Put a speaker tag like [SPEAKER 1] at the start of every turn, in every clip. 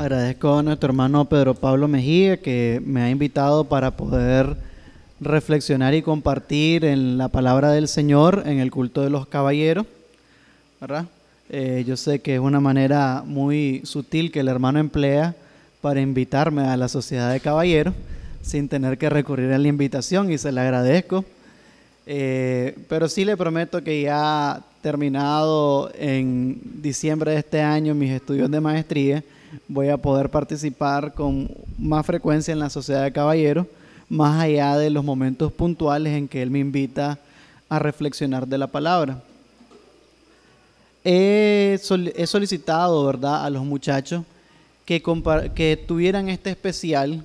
[SPEAKER 1] Agradezco a nuestro hermano Pedro Pablo Mejía que me ha invitado para poder reflexionar y compartir en la palabra del Señor en el culto de los caballeros. ¿verdad? Eh, yo sé que es una manera muy sutil que el hermano emplea para invitarme a la sociedad de caballeros sin tener que recurrir a la invitación y se le agradezco. Eh, pero sí le prometo que ya terminado en diciembre de este año mis estudios de maestría, voy a poder participar con más frecuencia en la Sociedad de Caballeros, más allá de los momentos puntuales en que él me invita a reflexionar de la palabra. He, solicitado, ¿verdad?, a los muchachos que, que tuvieran este especial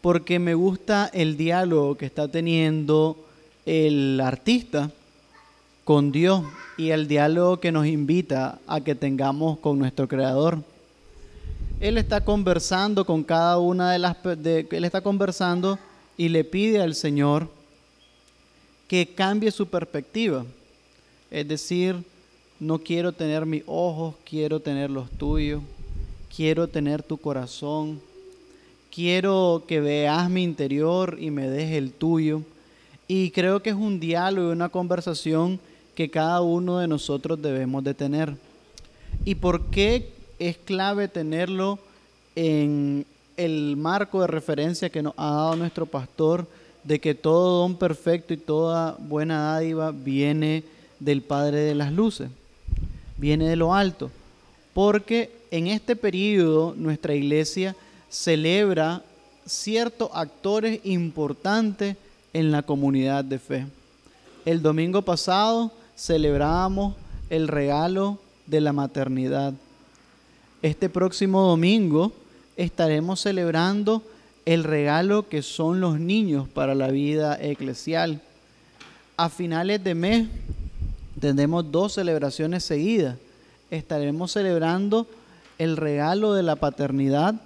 [SPEAKER 1] porque me gusta el diálogo que está teniendo el artista con Dios y el diálogo que nos invita a que tengamos con nuestro Creador. Él está conversando con cada una de las... él está conversando y le pide al Señor que cambie su perspectiva. Es decir, no quiero tener mis ojos, quiero tener los tuyos, quiero tener tu corazón, quiero que veas mi interior y me dejes el tuyo. Y creo que es un diálogo y una conversación que cada uno de nosotros debemos de tener. ¿Y por qué es clave tenerlo en el marco de referencia que nos ha dado nuestro pastor de que todo don perfecto y toda buena dádiva viene del Padre de las Luces, viene de lo alto? Porque en este periodo nuestra iglesia celebra ciertos actores importantes en la comunidad de fe. El domingo pasado celebramos el regalo de la maternidad. Este próximo domingo estaremos celebrando el regalo que son los niños para la vida eclesial. A finales de mes tendremos dos celebraciones seguidas. Estaremos celebrando el regalo de la paternidad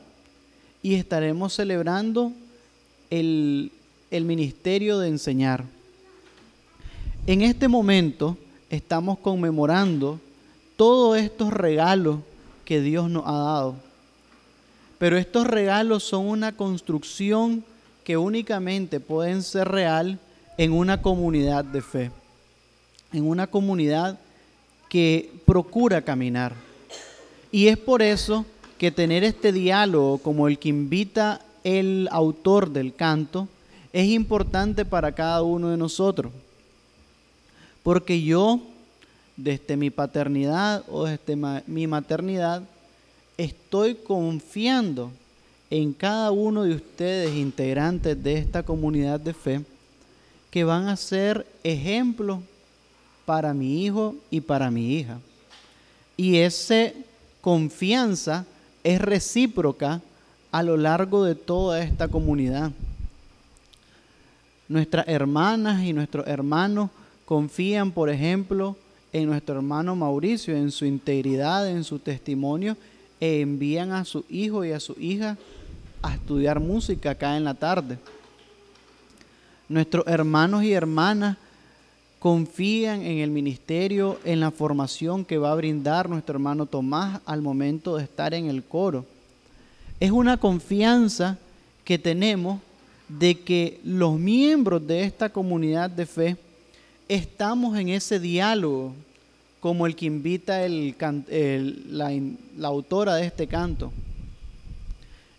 [SPEAKER 1] y estaremos celebrando el, el ministerio de enseñar. En este momento estamos conmemorando todos estos regalos que Dios nos ha dado. Pero estos regalos son una construcción que únicamente pueden ser real en una comunidad de fe, en una comunidad que procura caminar. Y es por eso que tener este diálogo como el que invita el autor del canto es importante para cada uno de nosotros. Porque yo, desde mi paternidad o desde mi maternidad, estoy confiando en cada uno de ustedes, integrantes de esta comunidad de fe, que van a ser ejemplos para mi hijo y para mi hija. Y esa confianza es recíproca a lo largo de toda esta comunidad. Nuestras hermanas y nuestros hermanos confían, por ejemplo, en nuestro hermano Mauricio, en su integridad, en su testimonio, e envían a su hijo y a su hija a estudiar música acá en la tarde. Nuestros hermanos y hermanas confían en el ministerio, en la formación que va a brindar nuestro hermano Tomás al momento de estar en el coro. Es una confianza que tenemos de que los miembros de esta comunidad de fe estamos en ese diálogo como el que invita la, la autora de este canto.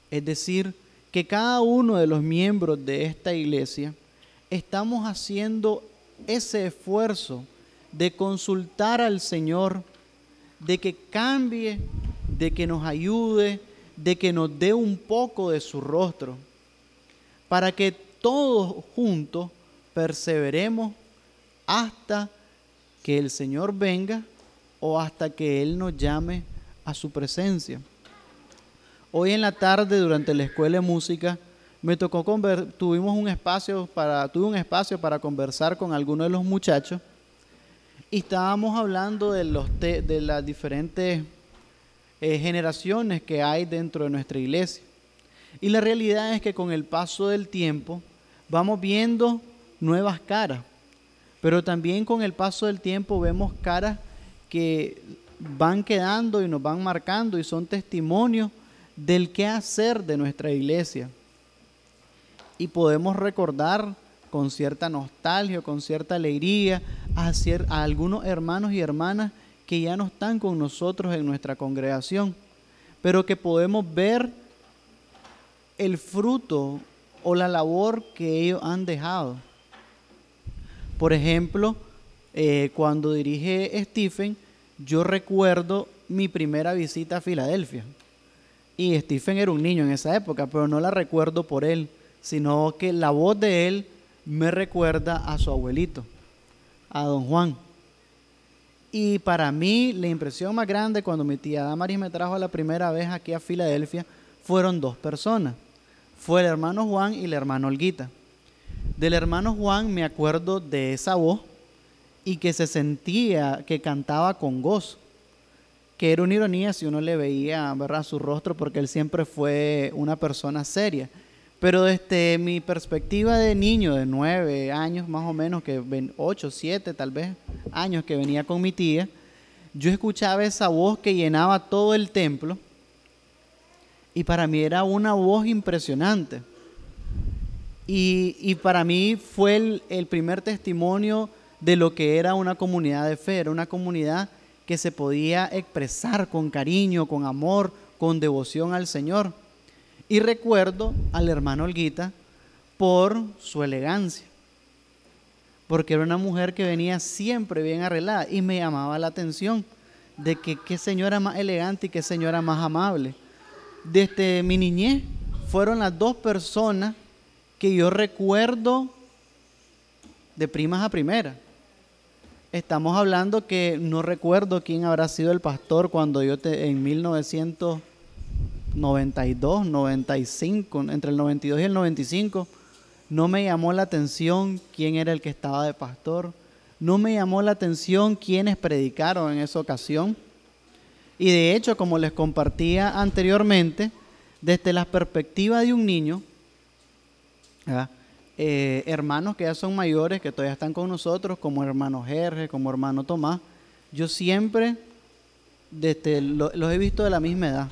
[SPEAKER 1] Es decir, que cada uno de los miembros de esta iglesia estamos haciendo ese esfuerzo de consultar al Señor, de que cambie, de que nos ayude, de que nos dé un poco de su rostro, para que todos juntos perseveremos hasta que el Señor venga o hasta que Él nos llame a su presencia. Hoy en la tarde, durante la escuela de música, me tocó tuvimos un espacio para, tuve un espacio para conversar con algunos de los muchachos y estábamos hablando de, los de las diferentes eh, generaciones que hay dentro de nuestra iglesia. Y la realidad es que con el paso del tiempo vamos viendo nuevas caras, pero también con el paso del tiempo vemos caras que van quedando y nos van marcando y son testimonios del qué hacer de nuestra iglesia. Y podemos recordar con cierta nostalgia, con cierta alegría a, a algunos hermanos y hermanas que ya no están con nosotros en nuestra congregación, pero que podemos ver el fruto o la labor que ellos han dejado. Por ejemplo, eh, cuando dirige Stephen, yo recuerdo mi primera visita a Filadelfia. Y Stephen era un niño en esa época, pero no la recuerdo por él, sino que la voz de él me recuerda a su abuelito, a don Juan. Y para mí la impresión más grande cuando mi tía Damaris me trajo la primera vez aquí a Filadelfia fueron dos personas fue el hermano Juan y el hermano Olguita. Del hermano Juan me acuerdo de esa voz y que se sentía que cantaba con gozo, que era una ironía si uno le veía ¿verdad? su rostro porque él siempre fue una persona seria. Pero desde mi perspectiva de niño de nueve años más o menos, que ocho, siete tal vez años que venía con mi tía, yo escuchaba esa voz que llenaba todo el templo y para mí era una voz impresionante. Y, para mí fue el, el, primer testimonio de lo que era una comunidad de fe, era una comunidad que se podía expresar con cariño, con amor, con devoción al Señor. Y recuerdo al hermano Olguita por su elegancia, porque era una mujer que venía siempre bien arreglada y me llamaba la atención de que qué señora más elegante y qué señora más amable desde mi niñez fueron las dos personas que yo recuerdo de primas a primera. Estamos hablando que no recuerdo quién habrá sido el pastor cuando yo te, en 1992, 95, entre el 92 y el 95, no me llamó la atención quién era el que estaba de pastor. No me llamó la atención quiénes predicaron en esa ocasión. Y de hecho, como les compartía anteriormente, desde la perspectiva de un niño, eh, hermanos que ya son mayores, que todavía están con nosotros, como hermano Jerge, como hermano Tomás, yo siempre desde los he visto de la misma edad.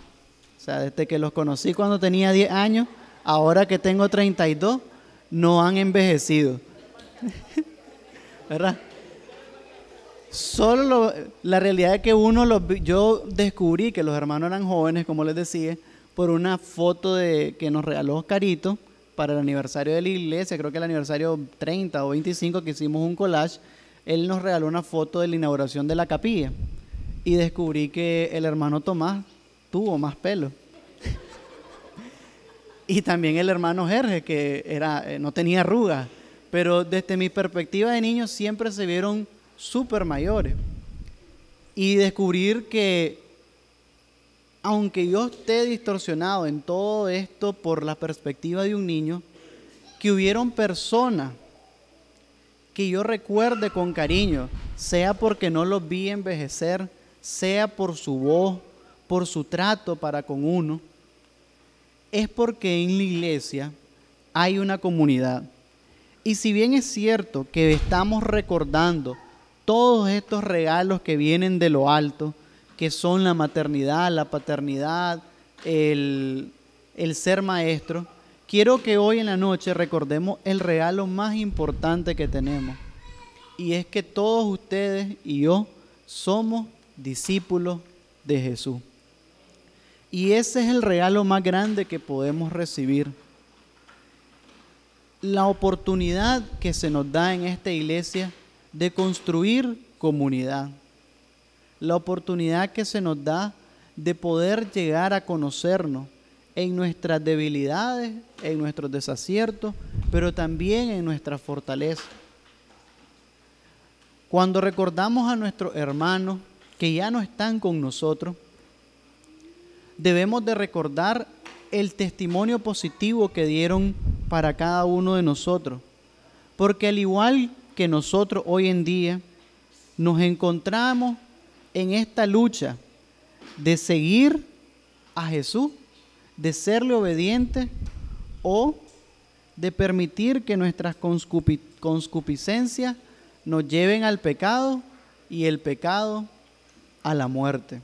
[SPEAKER 1] O sea, desde que los conocí cuando tenía 10 años, ahora que tengo 32, no han envejecido. ¿Verdad? Solo la realidad es que uno, los, yo descubrí que los hermanos eran jóvenes, como les decía, por una foto de, que nos regaló Carito para el aniversario de la iglesia, creo que el aniversario 30 o 25 que hicimos un collage, él nos regaló una foto de la inauguración de la capilla y descubrí que el hermano Tomás tuvo más pelo. y también el hermano Jerge, que era, eh, no tenía arrugas, pero desde mi perspectiva de niño siempre se vieron super mayores. Y descubrir que aunque yo esté distorsionado en todo esto por la perspectiva de un niño, que hubieron personas que yo recuerde con cariño, sea porque no los vi envejecer, sea por su voz, por su trato para con uno, es porque en la iglesia hay una comunidad. Y si bien es cierto que estamos recordando todos estos regalos que vienen de lo alto, que son la maternidad, la paternidad, el, ser maestro, quiero que hoy en la noche recordemos el regalo más importante que tenemos. Y es que todos ustedes y yo somos discípulos de Jesús. Y ese es el regalo más grande que podemos recibir. La oportunidad que se nos da en esta iglesia de construir comunidad. La oportunidad que se nos da de poder llegar a conocernos en nuestras debilidades, en nuestros desaciertos, pero también en nuestra fortaleza. Cuando recordamos a nuestros hermanos que ya no están con nosotros, debemos de recordar el testimonio positivo que dieron para cada uno de nosotros. Porque al igual que nosotros hoy en día nos encontramos en esta lucha de seguir a Jesús, de serle obediente o de permitir que nuestras conscupiscencias nos lleven al pecado y el pecado a la muerte.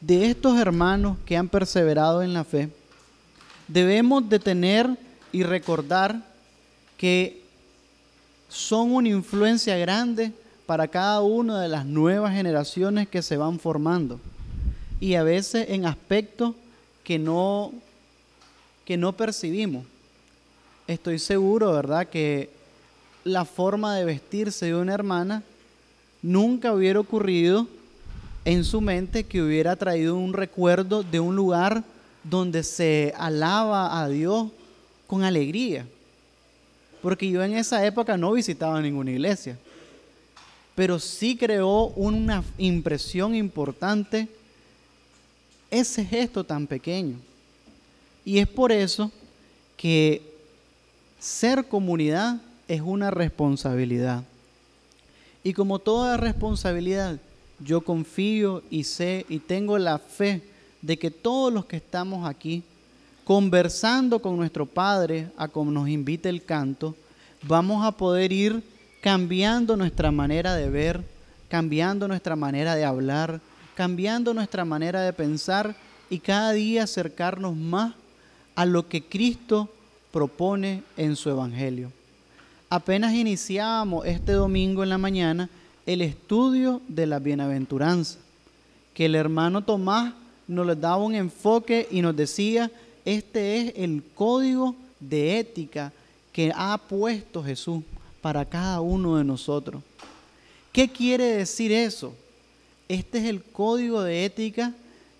[SPEAKER 1] de estos hermanos que han perseverado en la fe, debemos de tener y recordar que son una influencia grande para cada una de las nuevas generaciones que se van formando. Y a veces en aspectos que no, que no percibimos. Estoy seguro, ¿verdad?, que la forma de vestirse de una hermana nunca hubiera ocurrido en su mente que hubiera traído un recuerdo de un lugar donde se alaba a Dios con alegría. Porque yo en esa época no visitaba ninguna iglesia, pero sí creó una impresión importante ese gesto tan pequeño. Y es por eso que ser comunidad es una responsabilidad. Y como toda responsabilidad, yo confío y sé y tengo la fe de que todos los que estamos aquí, conversando con nuestro Padre, a como nos invite el canto, vamos a poder ir cambiando nuestra manera de ver, cambiando nuestra manera de hablar, cambiando nuestra manera de pensar y cada día acercarnos más a lo que Cristo propone en su Evangelio. Apenas iniciábamos este domingo en la mañana el estudio de la bienaventuranza, que el hermano Tomás nos daba un enfoque y nos decía, este es el código de ética que ha puesto Jesús para cada uno de nosotros. ¿Qué quiere decir eso? Este es el código de ética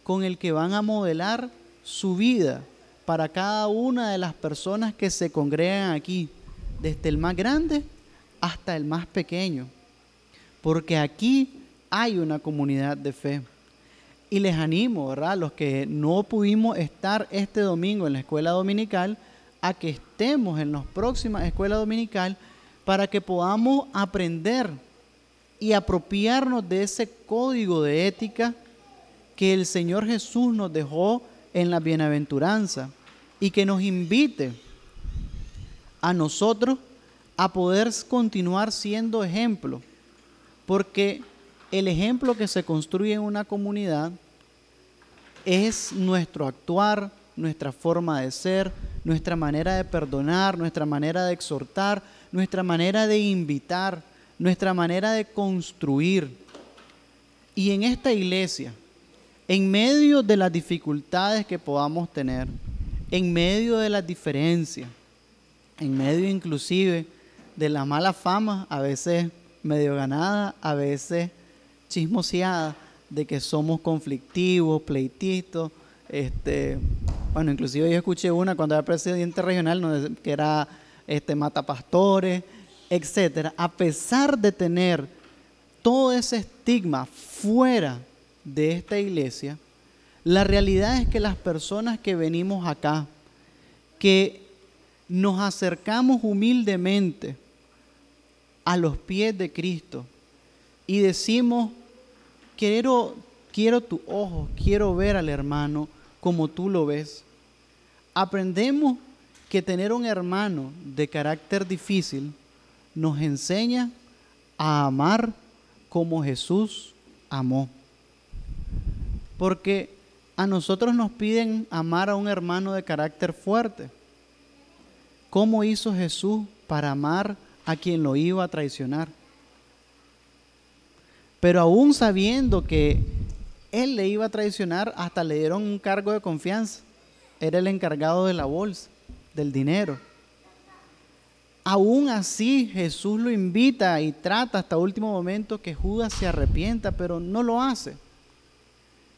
[SPEAKER 1] con el que van a modelar su vida para cada una de las personas que se congregan aquí, desde el más grande hasta el más pequeño porque aquí hay una comunidad de fe. Y les animo, ¿verdad? Los que no pudimos estar este domingo en la escuela dominical, a que estemos en las próximas escuelas dominical para que podamos aprender y apropiarnos de ese código de ética que el Señor Jesús nos dejó en la bienaventuranza y que nos invite a nosotros a poder continuar siendo ejemplo. Porque el ejemplo que se construye en una comunidad es nuestro actuar, nuestra forma de ser, nuestra manera de perdonar, nuestra manera de exhortar, nuestra manera de invitar, nuestra manera de construir. Y en esta iglesia, en medio de las dificultades que podamos tener, en medio de las diferencias, en medio inclusive de la mala fama, a veces medio ganada, a veces chismoseada, de que somos conflictivos, pleitistas. Este, bueno, inclusive yo escuché una cuando era presidente regional que era este, matapastores, etcétera. A pesar de tener todo ese estigma fuera de esta iglesia, la realidad es que las personas que venimos acá, que nos acercamos humildemente, a los pies de Cristo y decimos, quiero, quiero tu ojo, quiero ver al hermano como tú lo ves. Aprendemos que tener un hermano de carácter difícil nos enseña a amar como Jesús amó. Porque a nosotros nos piden amar a un hermano de carácter fuerte. ¿Cómo hizo Jesús para amar a quien lo iba a traicionar. Pero aún sabiendo que él le iba a traicionar, hasta le dieron un cargo de confianza. Era el encargado de la bolsa, del dinero. Aún así Jesús lo invita y trata hasta último momento que Judas se arrepienta, pero no lo hace.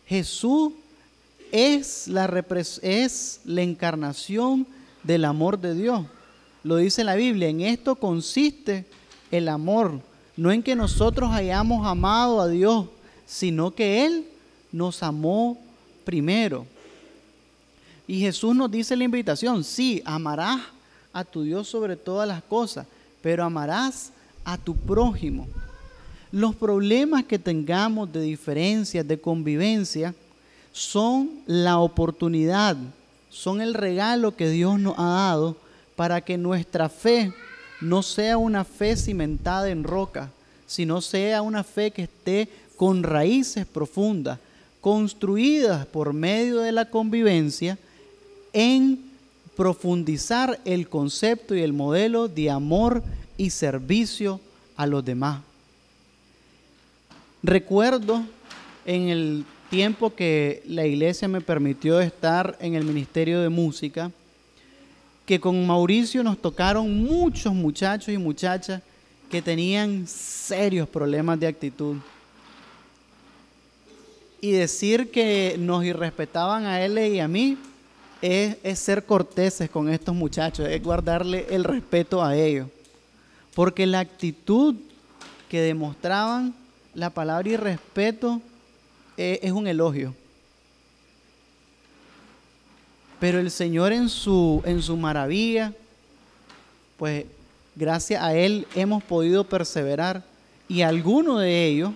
[SPEAKER 1] Jesús es la, es la encarnación del amor de Dios. Lo dice la Biblia, en esto consiste el amor, no en que nosotros hayamos amado a Dios, sino que Él nos amó primero. Y Jesús nos dice la invitación, sí, amarás a tu Dios sobre todas las cosas, pero amarás a tu prójimo. Los problemas que tengamos de diferencias, de convivencia, son la oportunidad, son el regalo que Dios nos ha dado para que nuestra fe no sea una fe cimentada en roca, sino sea una fe que esté con raíces profundas, construidas por medio de la convivencia en profundizar el concepto y el modelo de amor y servicio a los demás. Recuerdo en el tiempo que la iglesia me permitió estar en el Ministerio de Música, que con Mauricio nos tocaron muchos muchachos y muchachas que tenían serios problemas de actitud. Y decir que nos irrespetaban a él y a mí es, es ser corteses con estos muchachos, es guardarle el respeto a ellos. Porque la actitud que demostraban la palabra y respeto es, un elogio. Pero el Señor en su, en su maravilla, pues gracias a Él hemos podido perseverar y algunos de ellos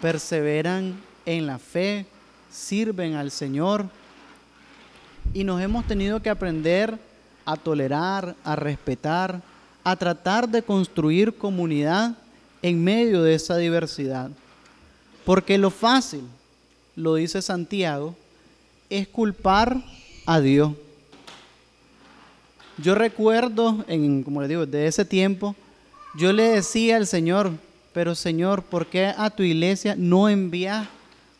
[SPEAKER 1] perseveran en la fe, sirven al Señor y nos hemos tenido que aprender a tolerar, a respetar, a tratar de construir comunidad en medio de esa diversidad. Porque lo fácil, lo dice Santiago, es culpar a Dios. Yo recuerdo, en, como le digo, de ese tiempo, yo le decía al Señor, pero Señor, ¿por qué a tu iglesia no envías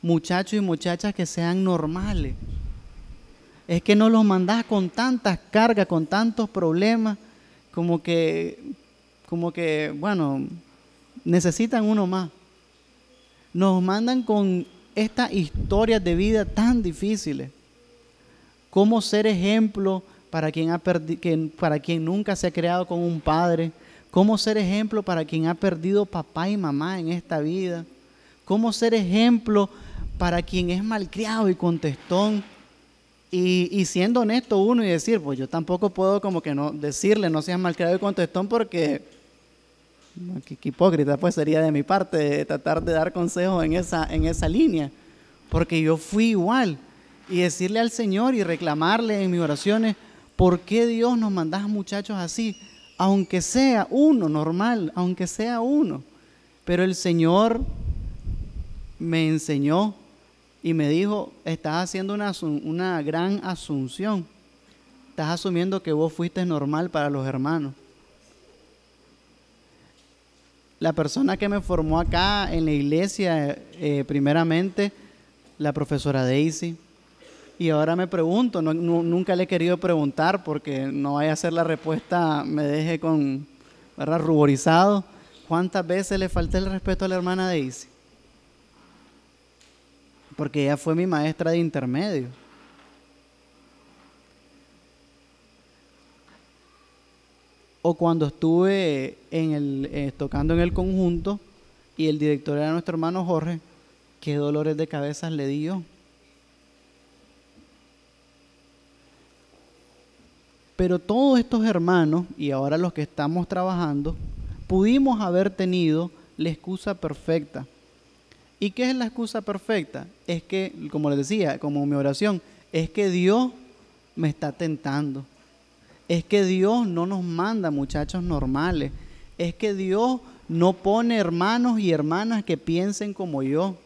[SPEAKER 1] muchachos y muchachas que sean normales? Es que no los mandas con tantas cargas, con tantos problemas, como que, como que, bueno, necesitan uno más. Nos mandan con estas historias de vida tan difíciles. Cómo ser ejemplo para quien, ha para quien nunca se ha creado con un padre. Cómo ser ejemplo para quien ha perdido papá y mamá en esta vida. Cómo ser ejemplo para quien es malcriado y contestón. Y, siendo honesto uno y decir, pues yo tampoco puedo como que no decirle no seas malcriado y contestón porque Qué, hipócrita pues sería de mi parte tratar de dar consejos en esa, en esa línea, porque yo fui igual. Y decirle al Señor y reclamarle en mis oraciones, ¿por qué Dios nos mandas muchachos así? Aunque sea uno normal, aunque sea uno. Pero el Señor me enseñó y me dijo, estás haciendo una, una gran asunción. Estás asumiendo que vos fuiste normal para los hermanos la persona que me formó acá en la iglesia, eh, primeramente, la profesora Daisy. Y ahora me pregunto, nunca le he querido preguntar porque no vaya a ser la respuesta, me deje con, ¿verdad? ruborizado. ¿Cuántas veces le falté el respeto a la hermana Daisy? Porque ella fue mi maestra de intermedio. o cuando estuve en el, eh, tocando en el conjunto y el director era nuestro hermano Jorge, qué dolores de cabeza le dio. Pero todos estos hermanos, y ahora los que estamos trabajando, pudimos haber tenido la excusa perfecta. ¿Y qué es la excusa perfecta? Es que, como les decía, como mi oración, es que Dios me está tentando es que Dios no nos manda muchachos normales. Es que Dios no pone hermanos y hermanas que piensen como yo.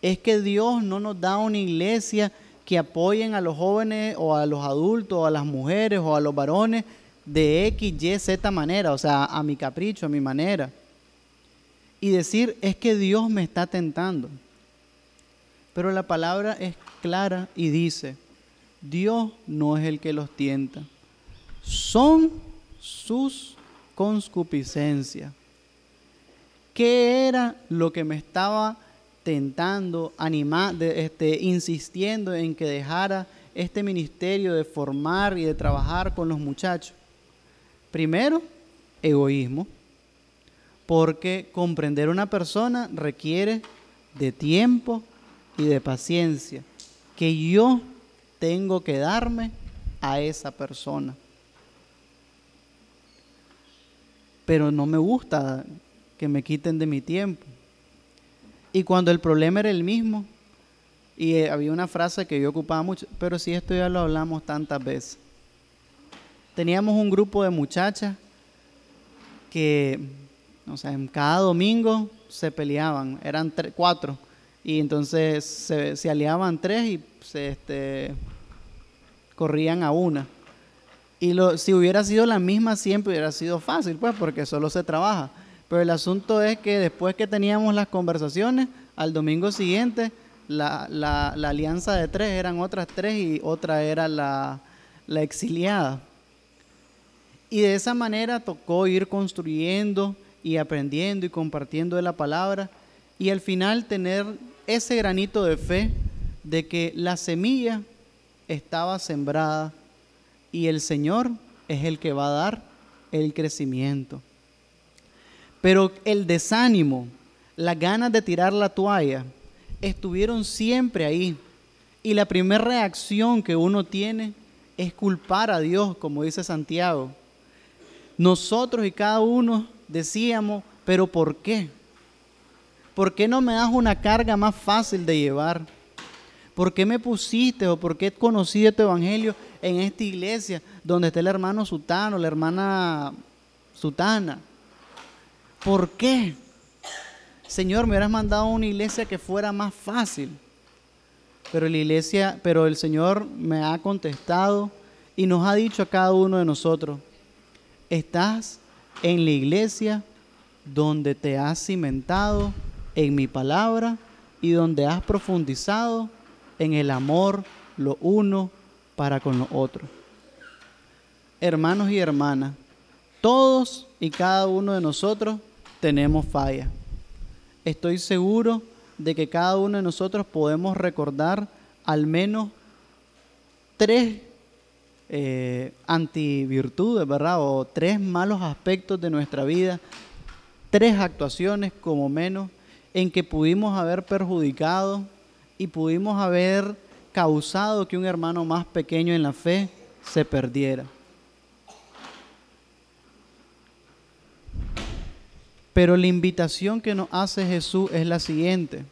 [SPEAKER 1] Es que Dios no nos da una iglesia que apoyen a los jóvenes o a los adultos o a las mujeres o a los varones de X, Y, Z manera, o sea, a mi capricho, a mi manera. Y decir, es que Dios me está tentando. Pero la palabra es clara y dice, Dios no es el que los tienta son sus conscupiscencias. ¿Qué era lo que me estaba tentando, animando, este, insistiendo en que dejara este ministerio de formar y de trabajar con los muchachos? Primero, egoísmo, porque comprender una persona requiere de tiempo y de paciencia que yo tengo que darme a esa persona. pero no me gusta que me quiten de mi tiempo. Y cuando el problema era el mismo, y eh, había una frase que yo ocupaba mucho, pero si esto ya lo hablamos tantas veces. Teníamos un grupo de muchachas que, o sea, cada domingo se peleaban, eran cuatro, y entonces se, aliaban tres y se este, corrían a una. Y lo, si hubiera sido la misma siempre hubiera sido fácil, pues, porque solo se trabaja. Pero el asunto es que después que teníamos las conversaciones, al domingo siguiente, la, alianza de tres eran otras tres y otra era la, la exiliada. Y de esa manera tocó ir construyendo y aprendiendo y compartiendo de la palabra y al final tener ese granito de fe de que la semilla estaba sembrada y el Señor es el que va a dar el crecimiento. Pero el desánimo, las ganas de tirar la toalla, estuvieron siempre ahí. Y la primera reacción que uno tiene es culpar a Dios, como dice Santiago. Nosotros y cada uno decíamos, pero ¿por qué? ¿Por qué no me das una carga más fácil de llevar? ¿Por qué me pusiste o por qué conocí este evangelio en esta iglesia donde está el hermano Sutano, la hermana Sutana? ¿Por qué? Señor, me hubieras mandado a una iglesia que fuera más fácil. Pero la iglesia, pero el Señor me ha contestado y nos ha dicho a cada uno de nosotros, estás en la iglesia donde te has cimentado en mi palabra y donde has profundizado en el amor lo uno para con lo otro. Hermanos y hermanas, todos y cada uno de nosotros tenemos falla. Estoy seguro de que cada uno de nosotros podemos recordar al menos tres eh, antivirtudes, ¿verdad? O tres malos aspectos de nuestra vida, tres actuaciones como menos en que pudimos haber perjudicado y pudimos haber causado que un hermano más pequeño en la fe se perdiera. Pero la invitación que nos hace Jesús es la siguiente.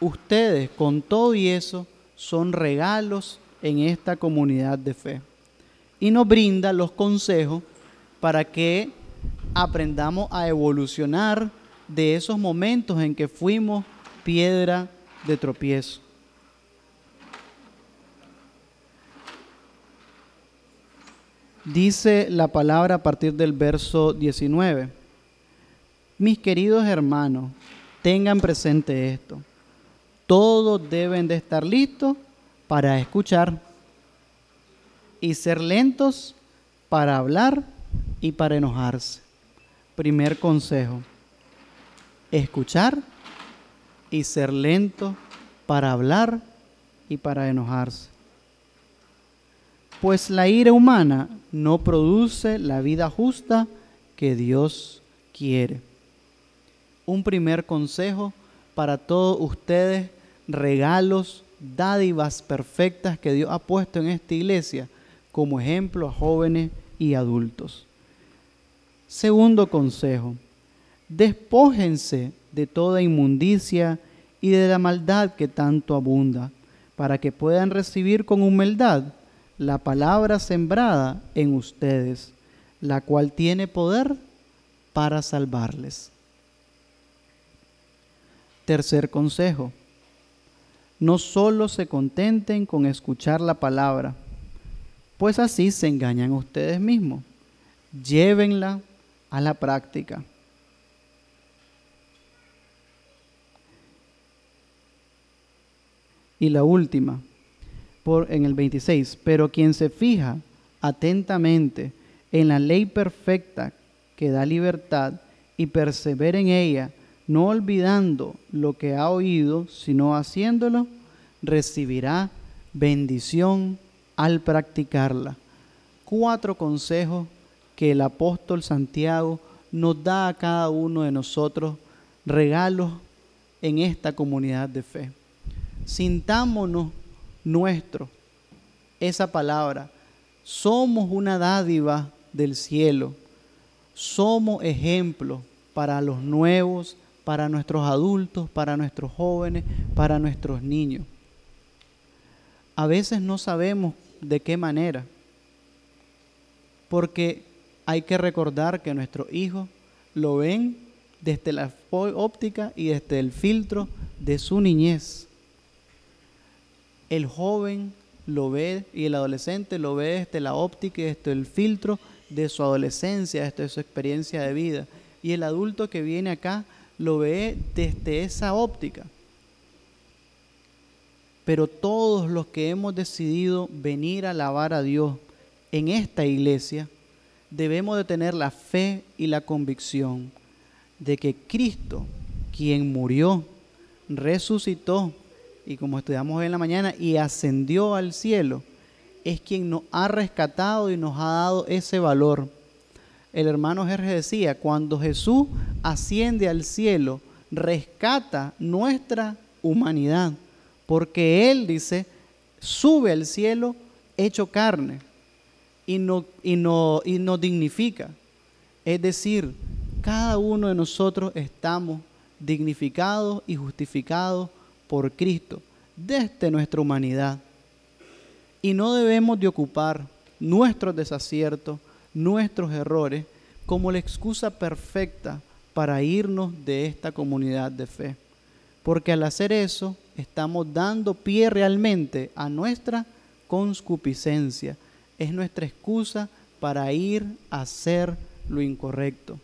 [SPEAKER 1] Ustedes con todo y eso son regalos en esta comunidad de fe. Y nos brinda los consejos para que aprendamos a evolucionar de esos momentos en que fuimos piedra de tropiezo. Dice la palabra a partir del verso 19. Mis queridos hermanos, tengan presente esto. Todos deben de estar listos para escuchar y ser lentos para hablar y para enojarse. Primer consejo escuchar y ser lento para hablar y para enojarse. Pues la ira humana no produce la vida justa que Dios quiere. Un primer consejo para todos ustedes, regalos, dádivas perfectas que Dios ha puesto en esta iglesia como ejemplo a jóvenes y adultos. Segundo consejo, despójense de toda inmundicia y de la maldad que tanto abunda, para que puedan recibir con humildad la palabra sembrada en ustedes, la cual tiene poder para salvarles. Tercer consejo, no solo se contenten con escuchar la palabra, pues así se engañan ustedes mismos. Llévenla a la práctica. Y la última, por, en el 26, pero quien se fija atentamente en la ley perfecta que da libertad y persevera en ella, no olvidando lo que ha oído, sino haciéndolo, recibirá bendición al practicarla. Cuatro consejos que el apóstol Santiago nos da a cada uno de nosotros, regalos en esta comunidad de fe sintámonos nuestro esa palabra. Somos una dádiva del cielo. Somos ejemplo para los nuevos, para nuestros adultos, para nuestros jóvenes, para nuestros niños. A veces no sabemos de qué manera, porque hay que recordar que nuestros hijos lo ven desde la óptica y desde el filtro de su niñez. El joven lo ve y el adolescente lo ve desde la óptica y desde el filtro de su adolescencia, desde su experiencia de vida. Y el adulto que viene acá lo ve desde esa óptica. Pero todos los que hemos decidido venir a alabar a Dios en esta iglesia, debemos de tener la fe y la convicción de que Cristo, quien murió, resucitó y como estudiamos hoy en la mañana, y ascendió al cielo, es quien nos ha rescatado y nos ha dado ese valor. El hermano Jerez decía, cuando Jesús asciende al cielo, rescata nuestra humanidad, porque Él dice, sube al cielo hecho carne y, no, y, no, y nos dignifica. Es decir, cada uno de nosotros estamos dignificados y justificados por Cristo desde nuestra humanidad. Y no debemos de ocupar nuestros desaciertos, nuestros errores, como la excusa perfecta para irnos de esta comunidad de fe. Porque al hacer eso, estamos dando pie realmente a nuestra conscupiscencia. Es nuestra excusa para ir a hacer lo incorrecto.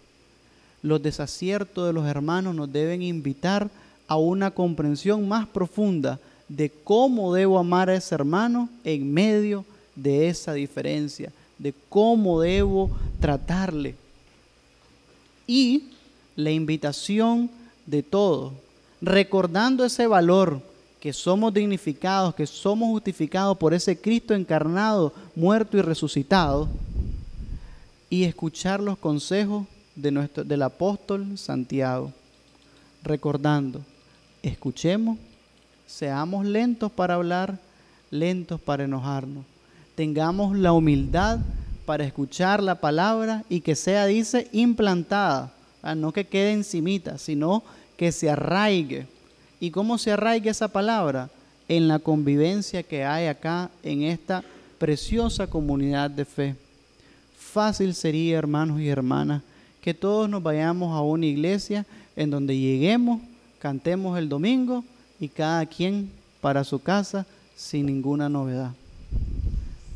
[SPEAKER 1] Los desaciertos de los hermanos nos deben invitar a una comprensión más profunda de cómo debo amar a ese hermano en medio de esa diferencia, de cómo debo tratarle. Y la invitación de todos, recordando ese valor que somos dignificados, que somos justificados por ese Cristo encarnado, muerto y resucitado, y escuchar los consejos de nuestro, del apóstol Santiago, recordando escuchemos, seamos lentos para hablar, lentos para enojarnos. Tengamos la humildad para escuchar la palabra y que sea, dice, implantada, ah, no que quede encimita, sino que se arraigue. ¿Y cómo se arraigue esa palabra? En la convivencia que hay acá en esta preciosa comunidad de fe. Fácil sería, hermanos y hermanas, que todos nos vayamos a una iglesia en donde lleguemos cantemos el domingo y cada quien para su casa sin ninguna novedad.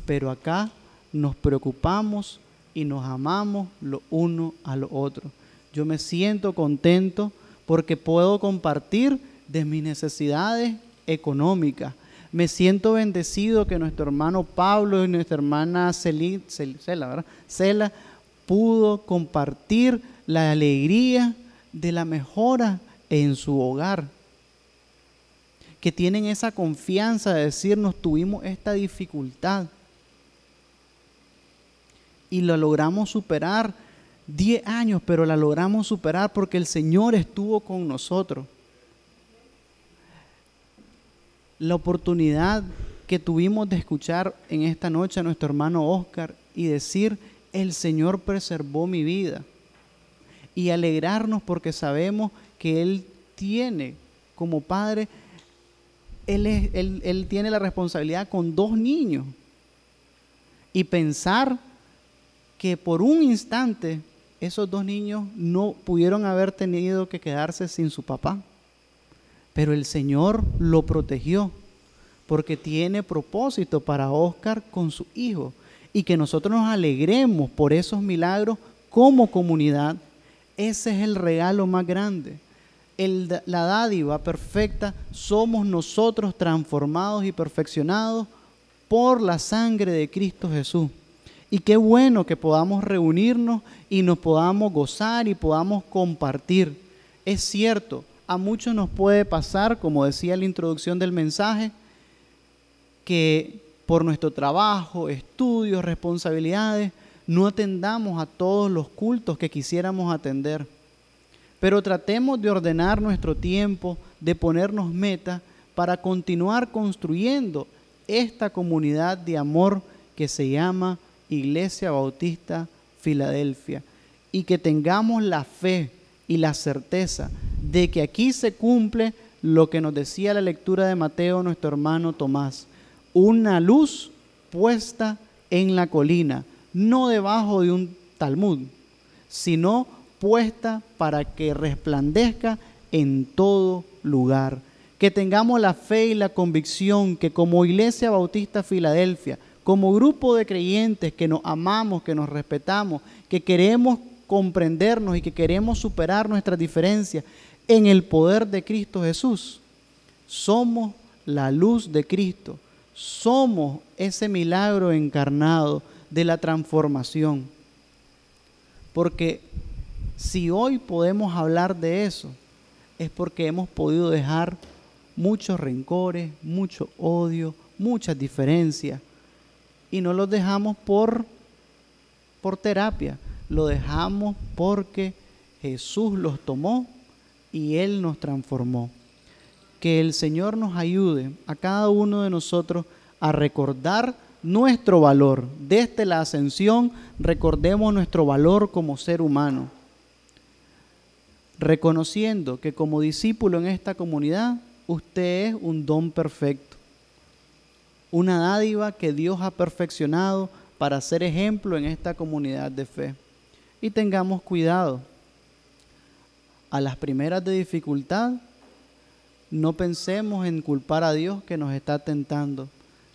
[SPEAKER 1] Pero acá nos preocupamos y nos amamos lo uno a lo otro. Yo me siento contento porque puedo compartir de mis necesidades económicas. Me siento bendecido que nuestro hermano Pablo y nuestra hermana Cela, Cela pudo compartir la alegría de la mejora en su hogar, que tienen esa confianza de decirnos tuvimos esta dificultad y la logramos superar 10 años, pero la logramos superar porque el Señor estuvo con nosotros. La oportunidad que tuvimos de escuchar en esta noche a nuestro hermano Oscar y decir, el Señor preservó mi vida. Y alegrarnos porque sabemos que Él tiene como padre, él, él, tiene la responsabilidad con dos niños. Y pensar que por un instante esos dos niños no pudieron haber tenido que quedarse sin su papá. Pero el Señor lo protegió porque tiene propósito para Oscar con su hijo y que nosotros nos alegremos por esos milagros como comunidad. Ese es el regalo más grande la dádiva perfecta somos nosotros transformados y perfeccionados por la sangre de Cristo Jesús. Y qué bueno que podamos reunirnos y nos podamos gozar y podamos compartir. Es cierto, a muchos nos puede pasar, como decía la introducción del mensaje, que por nuestro trabajo, estudios, responsabilidades, no atendamos a todos los cultos que quisiéramos atender pero tratemos de ordenar nuestro tiempo, de ponernos metas para continuar construyendo esta comunidad de amor que se llama Iglesia Bautista Filadelfia. Y que tengamos la fe y la certeza de que aquí se cumple lo que nos decía la lectura de Mateo nuestro hermano Tomás. Una luz puesta en la colina, no debajo de un talmud, sino puesta para que resplandezca en todo lugar. Que tengamos la fe y la convicción que como Iglesia Bautista Filadelfia, como grupo de creyentes que nos amamos, que nos respetamos, que queremos comprendernos y que queremos superar nuestras diferencias en el poder de Cristo Jesús, somos la luz de Cristo, somos ese milagro encarnado de la transformación. Porque si hoy podemos hablar de eso, es porque hemos podido dejar muchos rencores, mucho odio, muchas diferencias. Y no los dejamos por, por terapia, lo dejamos porque Jesús los tomó y Él nos transformó. Que el Señor nos ayude a cada uno de nosotros a recordar nuestro valor. Desde la ascensión recordemos nuestro valor como ser humano. Reconociendo que como discípulo en esta comunidad, usted es un don perfecto. Una dádiva que Dios ha perfeccionado para ser ejemplo en esta comunidad de fe. Y tengamos cuidado. A las primeras de dificultad, no pensemos en culpar a Dios que nos está tentando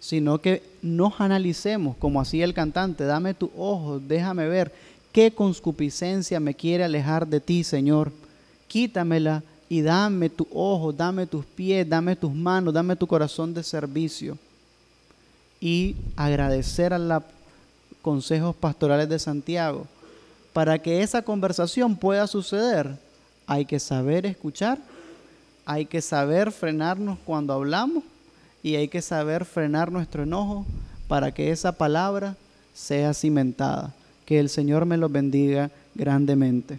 [SPEAKER 1] sino que nos analicemos, como hacía el cantante, dame tu ojo, déjame ver qué conscupiscencia me quiere alejar de ti, Señor. Quítamela y dame tu ojo, dame tus pies, dame tus manos, dame tu corazón de servicio. Y agradecer a los consejos pastorales de Santiago. Para que esa conversación pueda suceder, hay que saber escuchar, hay que saber frenarnos cuando hablamos y hay que saber frenar nuestro enojo para que esa palabra sea cimentada. Que el Señor me lo bendiga grandemente.